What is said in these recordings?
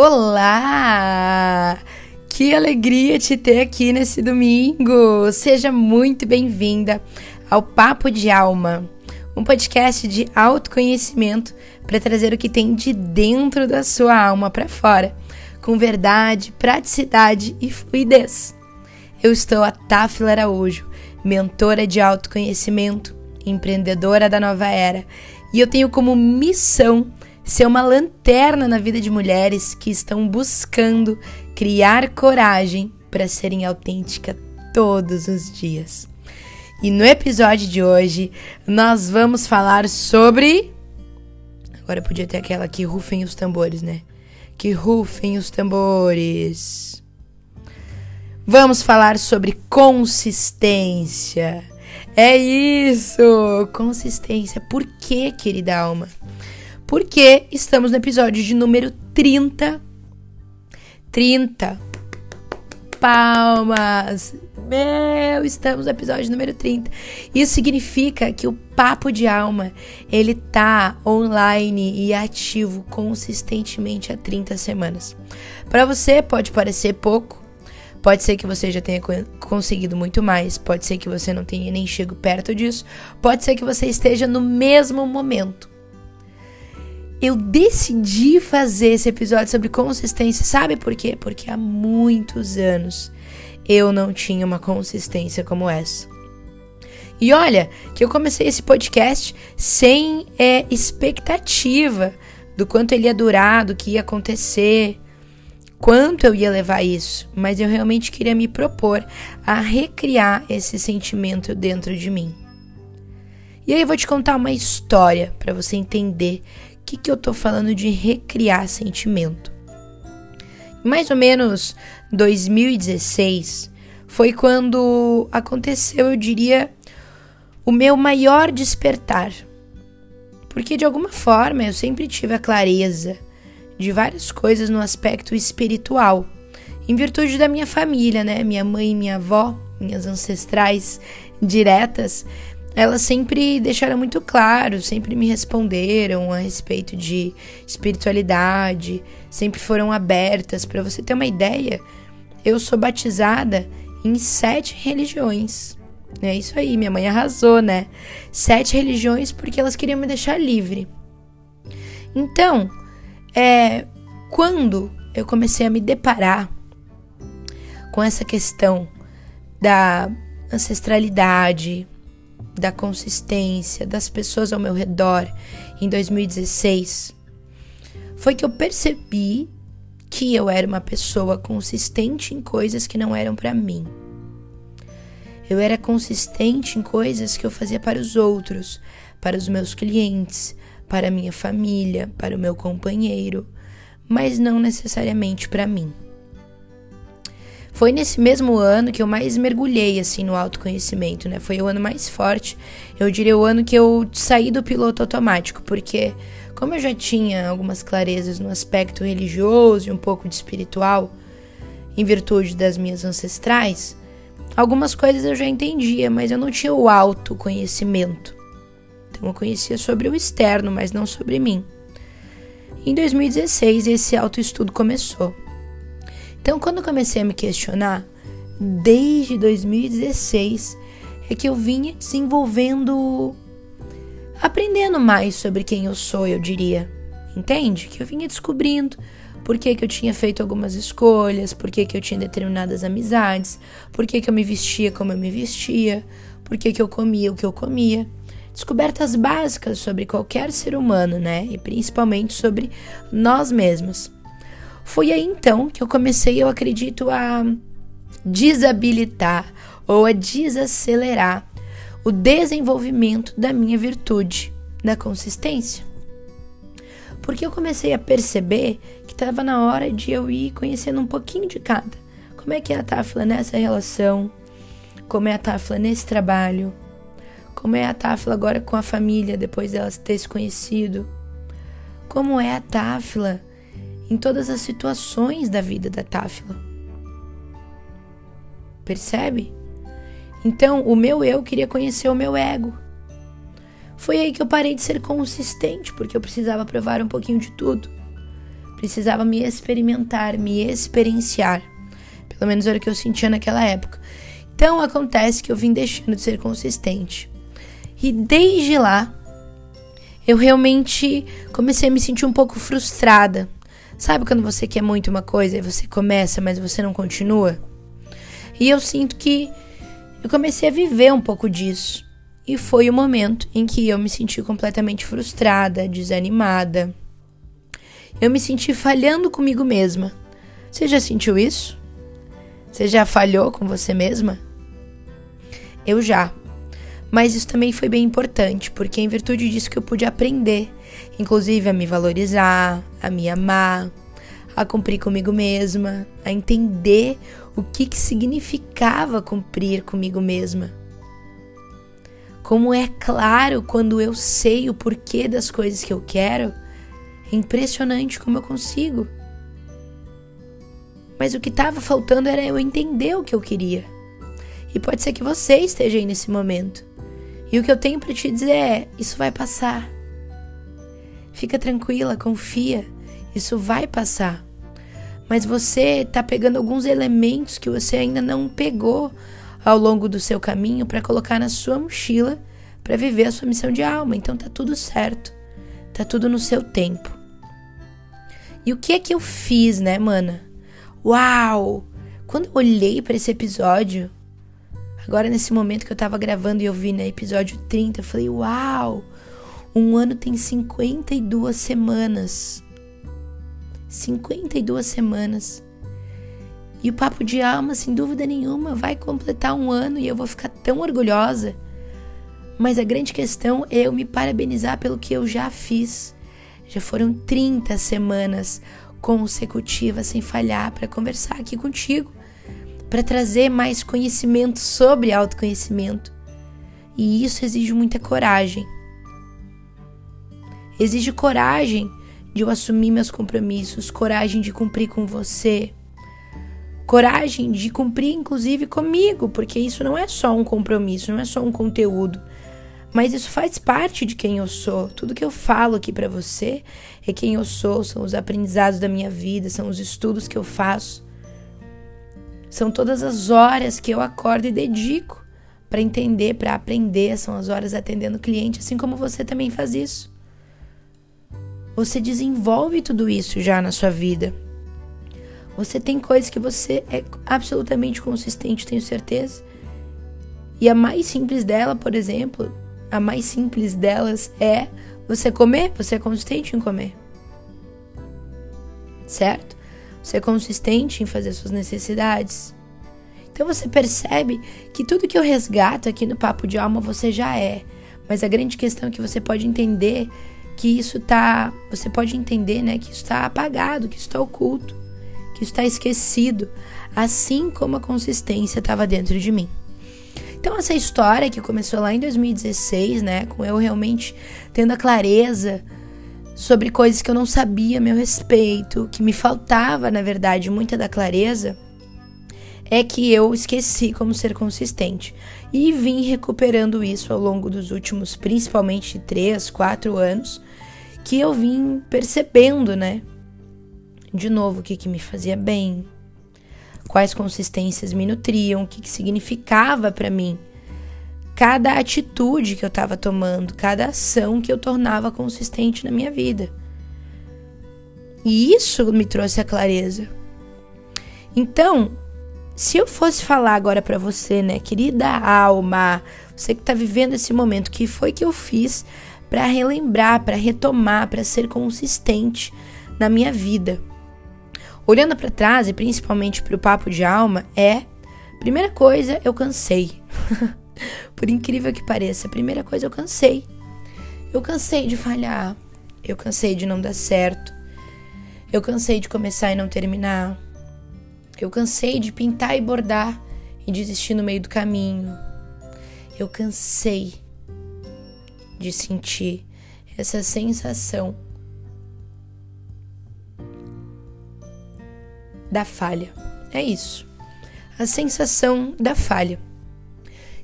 Olá! Que alegria te ter aqui nesse domingo! Seja muito bem-vinda ao Papo de Alma, um podcast de autoconhecimento para trazer o que tem de dentro da sua alma para fora, com verdade, praticidade e fluidez. Eu estou a Tafila Araújo, mentora de autoconhecimento, empreendedora da nova era, e eu tenho como missão ser uma lanterna na vida de mulheres que estão buscando criar coragem para serem autênticas todos os dias. E no episódio de hoje, nós vamos falar sobre. Agora podia ter aquela que rufem os tambores, né? Que rufem os tambores. Vamos falar sobre consistência. É isso! Consistência. Por que, querida alma? Porque estamos no episódio de número 30. 30. Palmas! Meu, estamos no episódio número 30. Isso significa que o Papo de Alma, ele tá online e ativo consistentemente há 30 semanas. Para você pode parecer pouco, Pode ser que você já tenha conseguido muito mais, pode ser que você não tenha nem chego perto disso, pode ser que você esteja no mesmo momento eu decidi fazer esse episódio sobre consistência, sabe por quê? Porque há muitos anos eu não tinha uma consistência como essa. E olha, que eu comecei esse podcast sem é, expectativa do quanto ele ia durar, do que ia acontecer, quanto eu ia levar isso, mas eu realmente queria me propor a recriar esse sentimento dentro de mim. E aí eu vou te contar uma história para você entender que, que eu tô falando de recriar sentimento? Mais ou menos 2016 foi quando aconteceu, eu diria, o meu maior despertar. Porque de alguma forma eu sempre tive a clareza de várias coisas no aspecto espiritual, em virtude da minha família, né? Minha mãe minha avó, minhas ancestrais diretas, elas sempre deixaram muito claro, sempre me responderam a respeito de espiritualidade, sempre foram abertas. Para você ter uma ideia, eu sou batizada em sete religiões. É isso aí, minha mãe arrasou, né? Sete religiões porque elas queriam me deixar livre. Então, é, quando eu comecei a me deparar com essa questão da ancestralidade, da consistência das pessoas ao meu redor em 2016 foi que eu percebi que eu era uma pessoa consistente em coisas que não eram para mim. Eu era consistente em coisas que eu fazia para os outros, para os meus clientes, para a minha família, para o meu companheiro, mas não necessariamente para mim. Foi nesse mesmo ano que eu mais mergulhei assim no autoconhecimento, né? Foi o ano mais forte. Eu diria o ano que eu saí do piloto automático, porque como eu já tinha algumas clarezas no aspecto religioso e um pouco de espiritual, em virtude das minhas ancestrais, algumas coisas eu já entendia, mas eu não tinha o autoconhecimento. Então eu conhecia sobre o externo, mas não sobre mim. Em 2016 esse autoestudo começou. Então, quando eu comecei a me questionar, desde 2016, é que eu vinha desenvolvendo, aprendendo mais sobre quem eu sou, eu diria. Entende? Que eu vinha descobrindo por que, que eu tinha feito algumas escolhas, por que, que eu tinha determinadas amizades, por que, que eu me vestia como eu me vestia, por que, que eu comia o que eu comia. Descobertas básicas sobre qualquer ser humano, né? E principalmente sobre nós mesmos. Foi aí então que eu comecei, eu acredito, a desabilitar ou a desacelerar o desenvolvimento da minha virtude, da consistência. Porque eu comecei a perceber que estava na hora de eu ir conhecendo um pouquinho de cada. Como é que é a Tafla nessa relação? Como é a Tafla nesse trabalho? Como é a Tafla agora com a família depois dela ter se conhecido? Como é a Tafla em todas as situações da vida da Táfila. Percebe? Então, o meu eu queria conhecer o meu ego. Foi aí que eu parei de ser consistente, porque eu precisava provar um pouquinho de tudo. precisava me experimentar, me experienciar. Pelo menos era o que eu sentia naquela época. Então acontece que eu vim deixando de ser consistente. E desde lá, eu realmente comecei a me sentir um pouco frustrada. Sabe quando você quer muito uma coisa e você começa, mas você não continua? E eu sinto que eu comecei a viver um pouco disso. E foi o momento em que eu me senti completamente frustrada, desanimada. Eu me senti falhando comigo mesma. Você já sentiu isso? Você já falhou com você mesma? Eu já. Mas isso também foi bem importante, porque em virtude disso que eu pude aprender, inclusive a me valorizar, a me amar, a cumprir comigo mesma, a entender o que, que significava cumprir comigo mesma. Como é claro quando eu sei o porquê das coisas que eu quero, é impressionante como eu consigo. Mas o que estava faltando era eu entender o que eu queria. E pode ser que você esteja aí nesse momento. E o que eu tenho para te dizer é: isso vai passar. Fica tranquila, confia, isso vai passar mas você está pegando alguns elementos que você ainda não pegou ao longo do seu caminho para colocar na sua mochila para viver a sua missão de alma. Então tá tudo certo. Tá tudo no seu tempo. E o que é que eu fiz, né, mana? Uau! Quando eu olhei para esse episódio, agora nesse momento que eu tava gravando e eu vi, né, episódio 30, eu falei: "Uau! Um ano tem 52 semanas." 52 semanas. E o Papo de Alma, sem dúvida nenhuma, vai completar um ano e eu vou ficar tão orgulhosa. Mas a grande questão é eu me parabenizar pelo que eu já fiz. Já foram 30 semanas consecutivas sem falhar para conversar aqui contigo, para trazer mais conhecimento sobre autoconhecimento. E isso exige muita coragem. Exige coragem de eu assumir meus compromissos, coragem de cumprir com você, coragem de cumprir inclusive comigo, porque isso não é só um compromisso, não é só um conteúdo, mas isso faz parte de quem eu sou. Tudo que eu falo aqui para você é quem eu sou, são os aprendizados da minha vida, são os estudos que eu faço. São todas as horas que eu acordo e dedico para entender, para aprender, são as horas atendendo cliente, assim como você também faz isso. Você desenvolve tudo isso já na sua vida. Você tem coisas que você é absolutamente consistente, tenho certeza. E a mais simples dela, por exemplo, a mais simples delas é você comer, você é consistente em comer. Certo? Você é consistente em fazer suas necessidades. Então você percebe que tudo que eu resgato aqui no Papo de Alma você já é. Mas a grande questão que você pode entender que isso tá, você pode entender, né, que isso está apagado, que isso está oculto, que isso está esquecido, assim como a consistência estava dentro de mim. Então essa história que começou lá em 2016, né, com eu realmente tendo a clareza sobre coisas que eu não sabia a meu respeito, que me faltava, na verdade, muita da clareza, é que eu esqueci como ser consistente e vim recuperando isso ao longo dos últimos, principalmente, três, quatro anos, que eu vim percebendo, né? De novo, o que, que me fazia bem, quais consistências me nutriam, o que, que significava para mim cada atitude que eu estava tomando, cada ação que eu tornava consistente na minha vida. E isso me trouxe a clareza. Então, se eu fosse falar agora para você, né, querida alma, você que está vivendo esse momento, que foi que eu fiz para relembrar, para retomar, para ser consistente na minha vida? Olhando para trás e principalmente para o papo de alma, é primeira coisa, eu cansei. Por incrível que pareça, primeira coisa eu cansei. Eu cansei de falhar, eu cansei de não dar certo. Eu cansei de começar e não terminar. Eu cansei de pintar e bordar e desistir no meio do caminho. Eu cansei de sentir essa sensação da falha. É isso. A sensação da falha.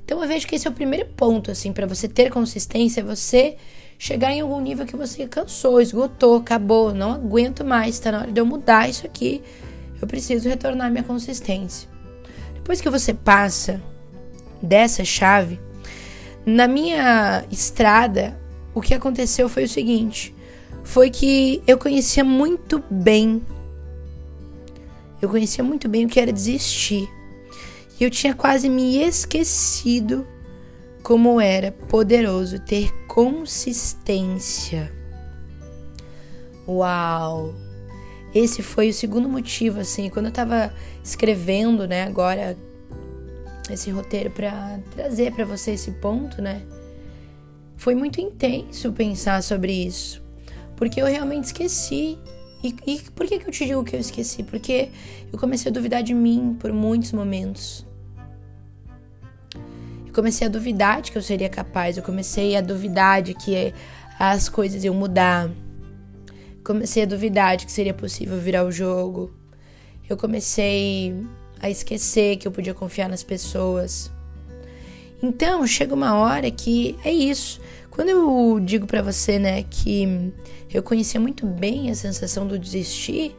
Então eu vejo que esse é o primeiro ponto assim para você ter consistência, é você chegar em algum nível que você cansou, esgotou, acabou, não aguento mais, tá na hora de eu mudar isso aqui. Eu preciso retornar minha consistência. Depois que você passa dessa chave, na minha estrada, o que aconteceu foi o seguinte: foi que eu conhecia muito bem, eu conhecia muito bem o que era desistir. E eu tinha quase me esquecido como era poderoso ter consistência. Uau! Esse foi o segundo motivo, assim, quando eu tava escrevendo, né, agora esse roteiro para trazer para você esse ponto, né? Foi muito intenso pensar sobre isso, porque eu realmente esqueci. E, e por que, que eu te digo que eu esqueci? Porque eu comecei a duvidar de mim por muitos momentos comecei a duvidar de que eu seria capaz, eu comecei a duvidar de que as coisas iam mudar. Comecei a duvidar de que seria possível virar o jogo. Eu comecei a esquecer que eu podia confiar nas pessoas. Então, chega uma hora que é isso. Quando eu digo para você, né, que eu conhecia muito bem a sensação do desistir,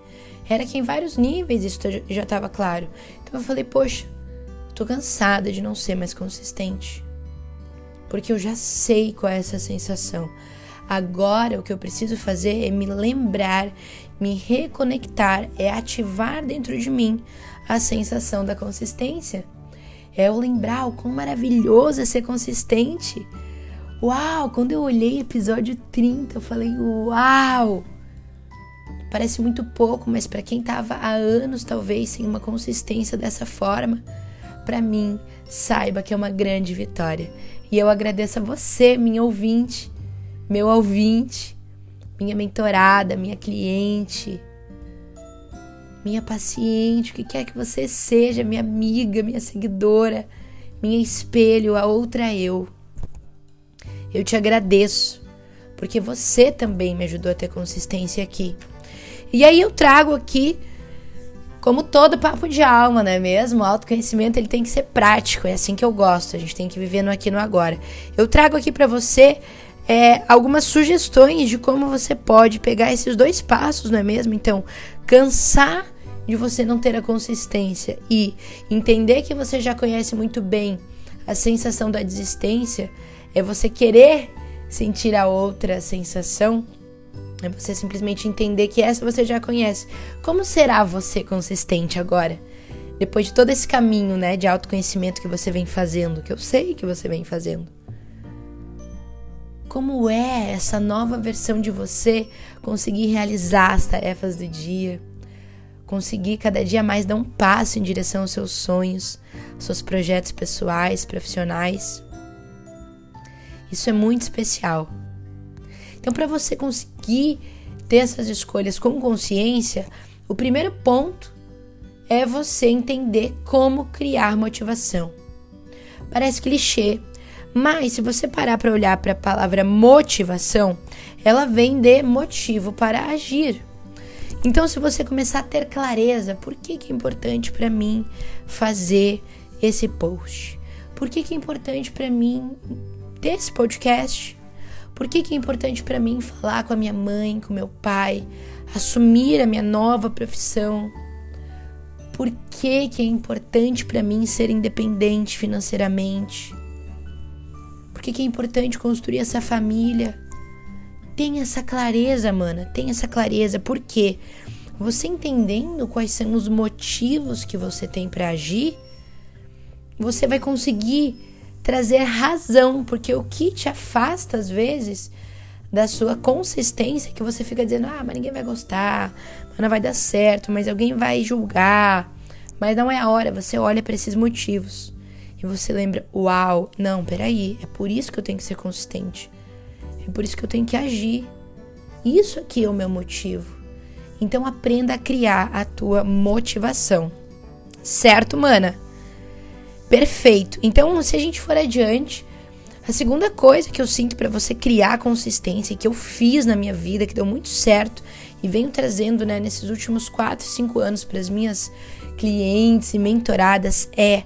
era que em vários níveis isso já estava claro. Então eu falei, poxa, Tô cansada de não ser mais consistente. Porque eu já sei qual é essa sensação. Agora o que eu preciso fazer é me lembrar, me reconectar, é ativar dentro de mim a sensação da consistência. É eu lembrar o quão maravilhoso é ser consistente. Uau, quando eu olhei episódio 30, eu falei: "Uau!" Parece muito pouco, mas para quem tava há anos talvez sem uma consistência dessa forma, para mim, saiba que é uma grande vitória. E eu agradeço a você, minha ouvinte, meu ouvinte, minha mentorada, minha cliente, minha paciente, o que quer que você seja, minha amiga, minha seguidora, minha espelho, a outra eu. Eu te agradeço, porque você também me ajudou a ter consistência aqui. E aí eu trago aqui como todo papo de alma, não é mesmo? O autoconhecimento ele tem que ser prático, é assim que eu gosto. A gente tem que viver no aqui no agora. Eu trago aqui para você é, algumas sugestões de como você pode pegar esses dois passos, não é mesmo? Então, cansar de você não ter a consistência e entender que você já conhece muito bem a sensação da desistência, é você querer sentir a outra sensação é você simplesmente entender que essa você já conhece. Como será você consistente agora? Depois de todo esse caminho, né, de autoconhecimento que você vem fazendo, que eu sei que você vem fazendo. Como é essa nova versão de você conseguir realizar as tarefas do dia? Conseguir cada dia mais dar um passo em direção aos seus sonhos, seus projetos pessoais, profissionais. Isso é muito especial. Então, para você conseguir ter essas escolhas com consciência, o primeiro ponto é você entender como criar motivação. Parece clichê, mas se você parar para olhar para a palavra motivação, ela vem de motivo para agir. Então, se você começar a ter clareza, por que, que é importante para mim fazer esse post? Por que, que é importante para mim ter esse podcast? Por que, que é importante para mim falar com a minha mãe, com meu pai, assumir a minha nova profissão? Por que, que é importante para mim ser independente financeiramente? Por que, que é importante construir essa família? Tenha essa clareza, mana, tenha essa clareza. Por quê? Você entendendo quais são os motivos que você tem para agir, você vai conseguir trazer razão, porque o que te afasta às vezes da sua consistência, que você fica dizendo: "Ah, mas ninguém vai gostar, mas não vai dar certo, mas alguém vai julgar". Mas não é a hora, você olha para esses motivos e você lembra: "Uau, não, peraí, é por isso que eu tenho que ser consistente. É por isso que eu tenho que agir. Isso aqui é o meu motivo". Então aprenda a criar a tua motivação. Certo, mana? Perfeito. Então, se a gente for adiante, a segunda coisa que eu sinto para você criar consistência, que eu fiz na minha vida, que deu muito certo e venho trazendo né, nesses últimos 4, 5 anos para as minhas clientes e mentoradas, é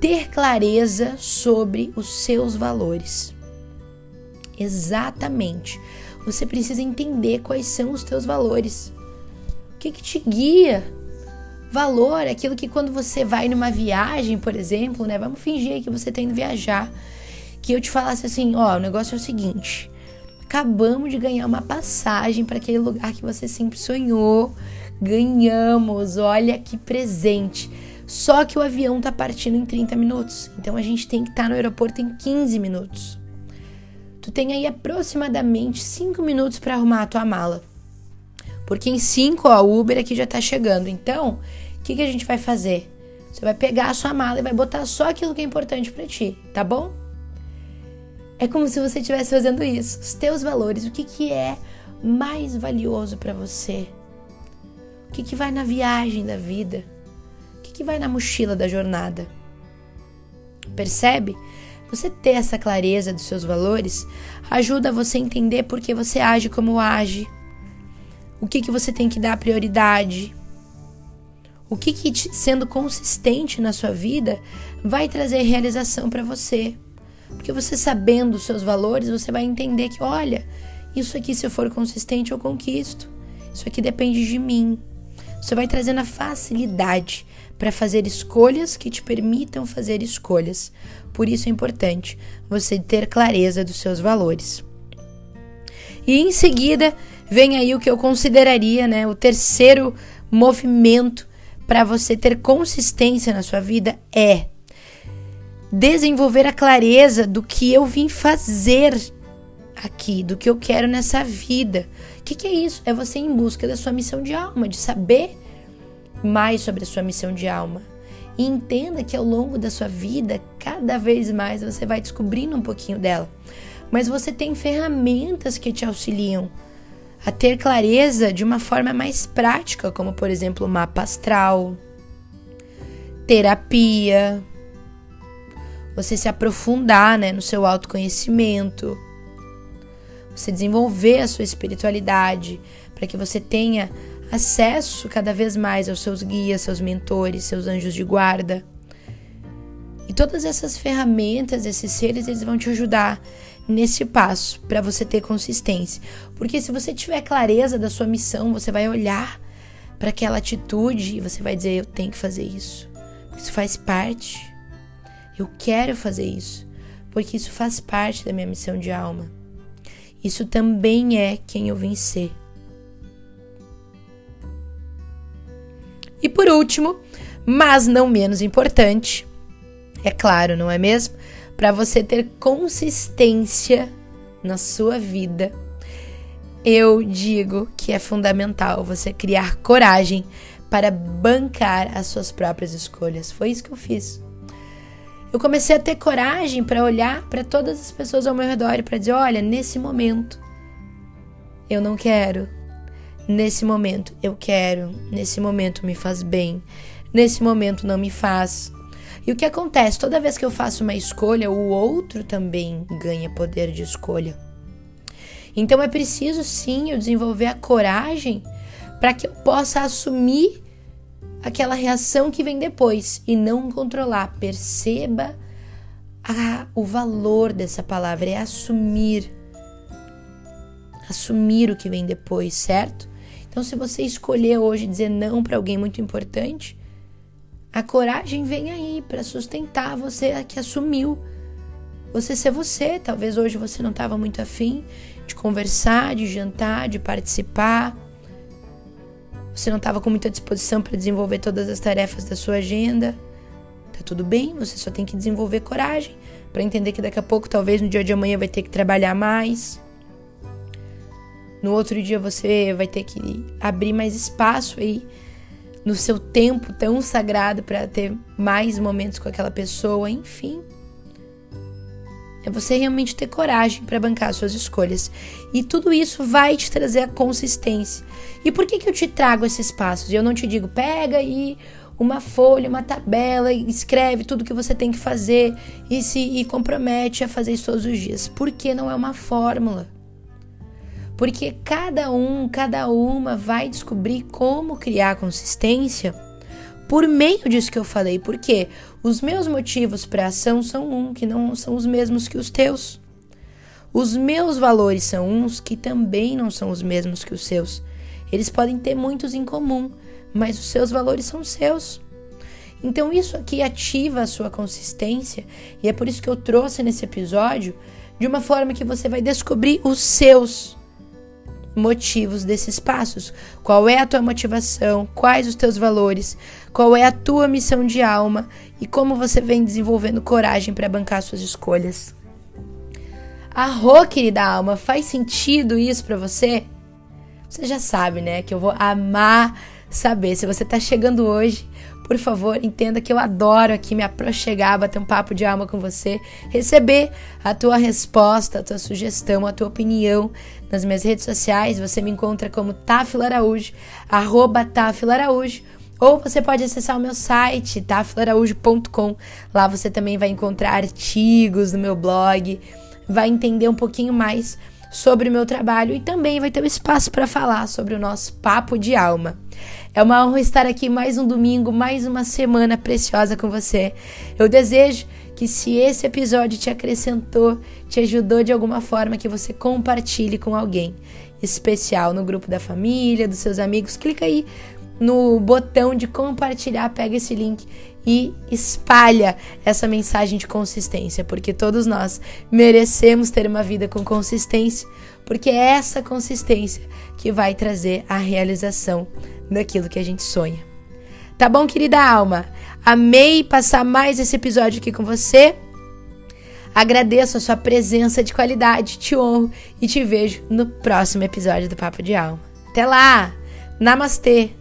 ter clareza sobre os seus valores. Exatamente. Você precisa entender quais são os teus valores. O que, que te guia? Valor é aquilo que quando você vai numa viagem, por exemplo, né? Vamos fingir que você está indo viajar. Que eu te falasse assim, ó, o negócio é o seguinte. Acabamos de ganhar uma passagem para aquele lugar que você sempre sonhou. Ganhamos, olha que presente. Só que o avião tá partindo em 30 minutos. Então a gente tem que estar tá no aeroporto em 15 minutos. Tu tem aí aproximadamente 5 minutos para arrumar a tua mala. Porque em 5 a Uber aqui já tá chegando. Então, o que, que a gente vai fazer? Você vai pegar a sua mala e vai botar só aquilo que é importante para ti, tá bom? É como se você estivesse fazendo isso. Os teus valores, o que, que é mais valioso para você? O que, que vai na viagem da vida? que vai na mochila da jornada. Percebe? Você ter essa clareza dos seus valores ajuda você a entender por que você age como age, o que, que você tem que dar prioridade, o que, que sendo consistente na sua vida vai trazer realização para você. Porque você sabendo os seus valores, você vai entender que, olha, isso aqui, se eu for consistente, eu conquisto. Isso aqui depende de mim. Você vai trazendo a facilidade para fazer escolhas que te permitam fazer escolhas. Por isso é importante você ter clareza dos seus valores. E em seguida vem aí o que eu consideraria, né, o terceiro movimento para você ter consistência na sua vida é desenvolver a clareza do que eu vim fazer aqui, do que eu quero nessa vida. O que, que é isso? É você em busca da sua missão de alma, de saber mais sobre a sua missão de alma. E entenda que ao longo da sua vida, cada vez mais você vai descobrindo um pouquinho dela. Mas você tem ferramentas que te auxiliam a ter clareza de uma forma mais prática, como por exemplo, mapa astral, terapia, você se aprofundar né, no seu autoconhecimento, você desenvolver a sua espiritualidade, para que você tenha acesso cada vez mais aos seus guias, seus mentores, seus anjos de guarda. E todas essas ferramentas, esses seres, eles vão te ajudar nesse passo para você ter consistência. Porque se você tiver clareza da sua missão, você vai olhar para aquela atitude e você vai dizer: Eu tenho que fazer isso. Isso faz parte. Eu quero fazer isso. Porque isso faz parte da minha missão de alma. Isso também é quem eu vim ser. E por último, mas não menos importante, é claro, não é mesmo? Para você ter consistência na sua vida, eu digo que é fundamental você criar coragem para bancar as suas próprias escolhas. Foi isso que eu fiz. Eu comecei a ter coragem para olhar para todas as pessoas ao meu redor e para dizer: olha, nesse momento eu não quero, Nesse momento eu quero, nesse momento me faz bem, nesse momento não me faz. E o que acontece? Toda vez que eu faço uma escolha, o outro também ganha poder de escolha. Então é preciso sim eu desenvolver a coragem para que eu possa assumir aquela reação que vem depois e não controlar. Perceba a, o valor dessa palavra, é assumir. Assumir o que vem depois, certo? Então, se você escolher hoje dizer não para alguém muito importante, a coragem vem aí para sustentar você que assumiu. Você ser você. Talvez hoje você não estava muito afim de conversar, de jantar, de participar. Você não estava com muita disposição para desenvolver todas as tarefas da sua agenda. Tá tudo bem, você só tem que desenvolver coragem para entender que daqui a pouco, talvez no dia de amanhã, vai ter que trabalhar mais. No outro dia você vai ter que abrir mais espaço aí no seu tempo tão sagrado para ter mais momentos com aquela pessoa, enfim. É você realmente ter coragem para bancar suas escolhas. E tudo isso vai te trazer a consistência. E por que, que eu te trago esses passos? Eu não te digo, pega aí uma folha, uma tabela, escreve tudo que você tem que fazer e se e compromete a fazer isso todos os dias. Porque não é uma fórmula porque cada um, cada uma vai descobrir como criar consistência por meio disso que eu falei, porque os meus motivos para ação são um, que não são os mesmos que os teus. Os meus valores são uns que também não são os mesmos que os seus. Eles podem ter muitos em comum, mas os seus valores são seus. Então isso aqui ativa a sua consistência e é por isso que eu trouxe nesse episódio de uma forma que você vai descobrir os seus motivos desses passos. Qual é a tua motivação? Quais os teus valores? Qual é a tua missão de alma e como você vem desenvolvendo coragem para bancar suas escolhas? Arro, querida alma, faz sentido isso para você? Você já sabe, né, que eu vou amar saber. Se você tá chegando hoje, por favor, entenda que eu adoro aqui me aproxegar, bater um papo de alma com você, receber a tua resposta, a tua sugestão, a tua opinião nas minhas redes sociais. Você me encontra como Tafila Araújo, arroba Tafila Araújo. Ou você pode acessar o meu site, tafilaraújo.com. Lá você também vai encontrar artigos no meu blog, vai entender um pouquinho mais sobre o meu trabalho e também vai ter um espaço para falar sobre o nosso papo de alma. É uma honra estar aqui mais um domingo, mais uma semana preciosa com você. Eu desejo que se esse episódio te acrescentou, te ajudou de alguma forma, que você compartilhe com alguém especial no grupo da família, dos seus amigos. Clica aí no botão de compartilhar, pega esse link e espalha essa mensagem de consistência, porque todos nós merecemos ter uma vida com consistência, porque é essa consistência que vai trazer a realização daquilo que a gente sonha. Tá bom, querida alma? Amei passar mais esse episódio aqui com você. Agradeço a sua presença de qualidade, te honro e te vejo no próximo episódio do Papo de Alma. Até lá! Namastê!